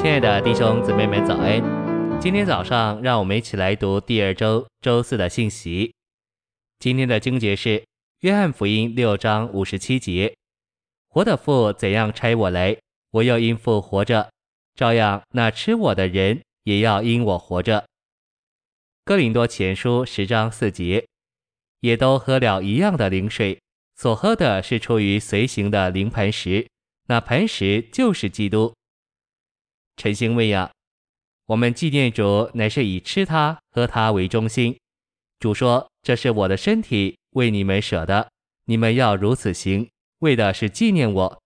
亲爱的弟兄姊妹们，早安！今天早上，让我们一起来读第二周周四的信息。今天的经节是《约翰福音》六章五十七节：“活的父怎样差我来，我又因父活着，照样那吃我的人也要因我活着。”哥林多前书十章四节：“也都喝了一样的灵水，所喝的是出于随行的灵磐石，那磐石就是基督。”晨星喂养，我们纪念主乃是以吃他喝他为中心。主说：“这是我的身体，为你们舍的，你们要如此行，为的是纪念我。”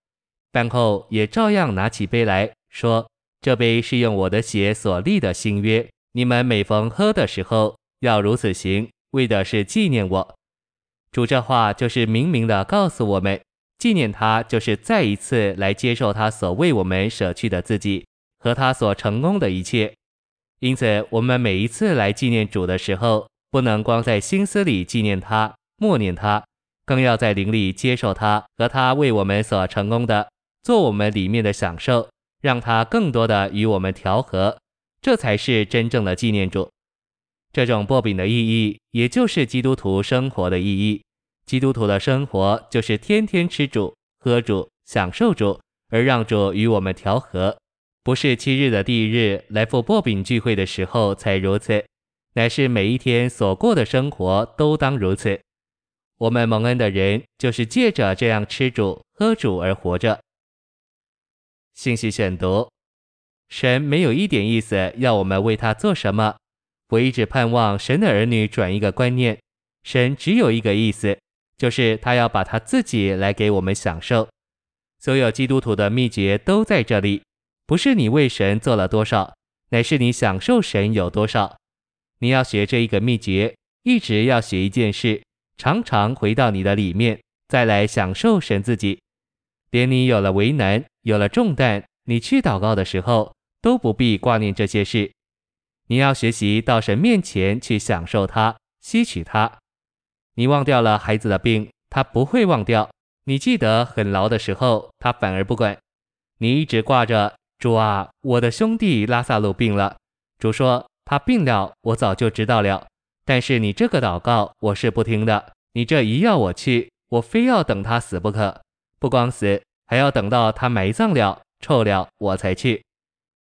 饭后也照样拿起杯来说：“这杯是用我的血所立的新约，你们每逢喝的时候，要如此行，为的是纪念我。”主这话就是明明的告诉我们，纪念他就是再一次来接受他所为我们舍去的自己。和他所成功的一切，因此我们每一次来纪念主的时候，不能光在心思里纪念他、默念他，更要在灵里接受他和他为我们所成功的，做我们里面的享受，让他更多的与我们调和，这才是真正的纪念主。这种薄饼的意义，也就是基督徒生活的意义。基督徒的生活就是天天吃主、喝主、享受主，而让主与我们调和。不是七日的第一日来赴薄饼聚会的时候才如此，乃是每一天所过的生活都当如此。我们蒙恩的人就是借着这样吃主喝主而活着。信息选读：神没有一点意思要我们为他做什么，我一直盼望神的儿女转一个观念：神只有一个意思，就是他要把他自己来给我们享受。所有基督徒的秘诀都在这里。不是你为神做了多少，乃是你享受神有多少。你要学这一个秘诀，一直要学一件事，常常回到你的里面，再来享受神自己。连你有了为难，有了重担，你去祷告的时候，都不必挂念这些事。你要学习到神面前去享受他，吸取他。你忘掉了孩子的病，他不会忘掉；你记得很牢的时候，他反而不管。你一直挂着。主啊，我的兄弟拉萨路病了。主说他病了，我早就知道了。但是你这个祷告我是不听的。你这一要我去，我非要等他死不可。不光死，还要等到他埋葬了、臭了，我才去。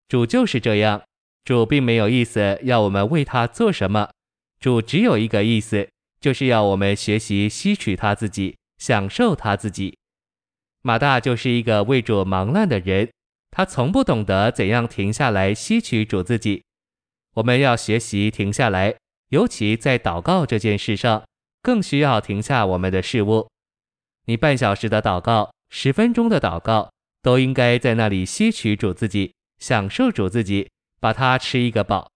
主就是这样。主并没有意思要我们为他做什么。主只有一个意思，就是要我们学习吸取他自己，享受他自己。马大就是一个为主忙乱的人。他从不懂得怎样停下来吸取主自己。我们要学习停下来，尤其在祷告这件事上，更需要停下我们的事物。你半小时的祷告，十分钟的祷告，都应该在那里吸取主自己，享受主自己，把它吃一个饱。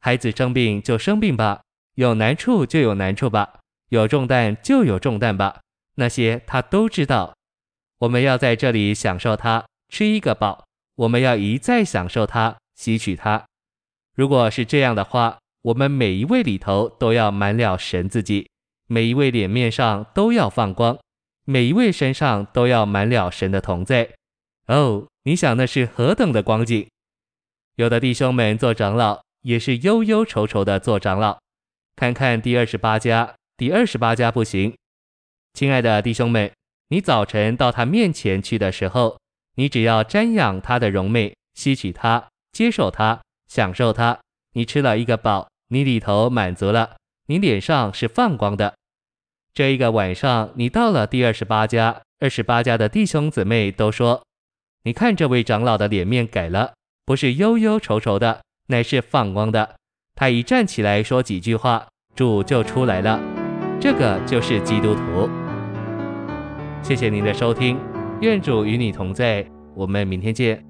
孩子生病就生病吧，有难处就有难处吧，有重担就有重担吧，那些他都知道。我们要在这里享受他。吃一个饱，我们要一再享受它，吸取它。如果是这样的话，我们每一位里头都要满了神自己，每一位脸面上都要放光，每一位身上都要满了神的同在。哦，你想那是何等的光景？有的弟兄们做长老也是忧忧愁愁的做长老，看看第二十八家，第二十八家不行。亲爱的弟兄们，你早晨到他面前去的时候。你只要瞻仰他的荣美，吸取他，接受他，享受他。你吃了一个饱，你里头满足了，你脸上是放光的。这一个晚上，你到了第二十八家，二十八家的弟兄姊妹都说：“你看这位长老的脸面改了，不是忧忧愁愁的，乃是放光的。他一站起来说几句话，主就出来了。这个就是基督徒。”谢谢您的收听。愿主与你同在，我们明天见。